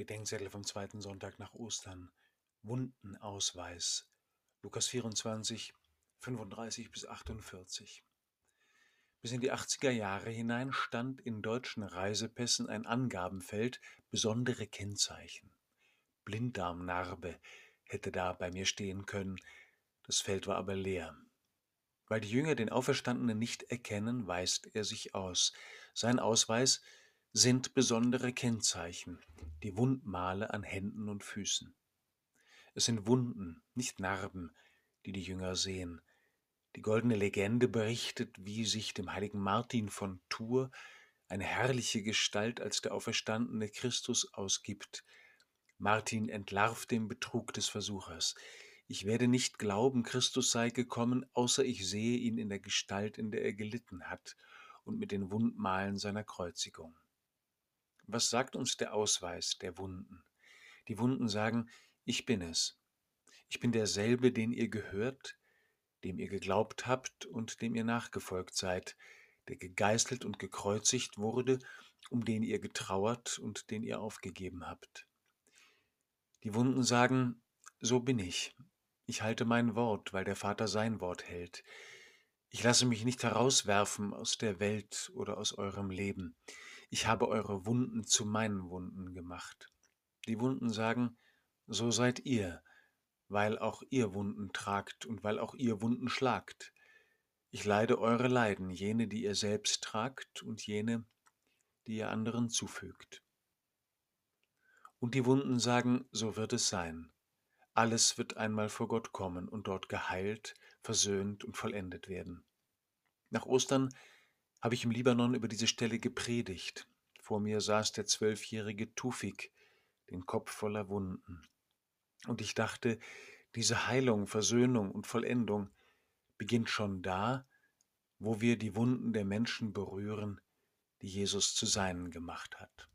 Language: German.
Bedenkzettel vom zweiten Sonntag nach Ostern. Wundenausweis. Lukas 24, 35 bis 48. Bis in die 80er Jahre hinein stand in deutschen Reisepässen ein Angabenfeld besondere Kennzeichen. Blinddarmnarbe hätte da bei mir stehen können, das Feld war aber leer. Weil die Jünger den Auferstandenen nicht erkennen, weist er sich aus. Sein Ausweis sind besondere Kennzeichen, die Wundmale an Händen und Füßen. Es sind Wunden, nicht Narben, die die Jünger sehen. Die goldene Legende berichtet, wie sich dem heiligen Martin von Tours eine herrliche Gestalt als der auferstandene Christus ausgibt. Martin entlarvt den Betrug des Versuchers. Ich werde nicht glauben, Christus sei gekommen, außer ich sehe ihn in der Gestalt, in der er gelitten hat und mit den Wundmalen seiner Kreuzigung. Was sagt uns der Ausweis der Wunden? Die Wunden sagen, ich bin es. Ich bin derselbe, den ihr gehört, dem ihr geglaubt habt und dem ihr nachgefolgt seid, der gegeißelt und gekreuzigt wurde, um den ihr getrauert und den ihr aufgegeben habt. Die Wunden sagen, so bin ich. Ich halte mein Wort, weil der Vater sein Wort hält. Ich lasse mich nicht herauswerfen aus der Welt oder aus eurem Leben. Ich habe eure Wunden zu meinen Wunden gemacht. Die Wunden sagen, so seid ihr, weil auch ihr Wunden tragt und weil auch ihr Wunden schlagt. Ich leide eure Leiden, jene, die ihr selbst tragt und jene, die ihr anderen zufügt. Und die Wunden sagen, so wird es sein. Alles wird einmal vor Gott kommen und dort geheilt, versöhnt und vollendet werden. Nach Ostern habe ich im Libanon über diese Stelle gepredigt. Vor mir saß der zwölfjährige Tufik, den Kopf voller Wunden. Und ich dachte, diese Heilung, Versöhnung und Vollendung beginnt schon da, wo wir die Wunden der Menschen berühren, die Jesus zu seinen gemacht hat.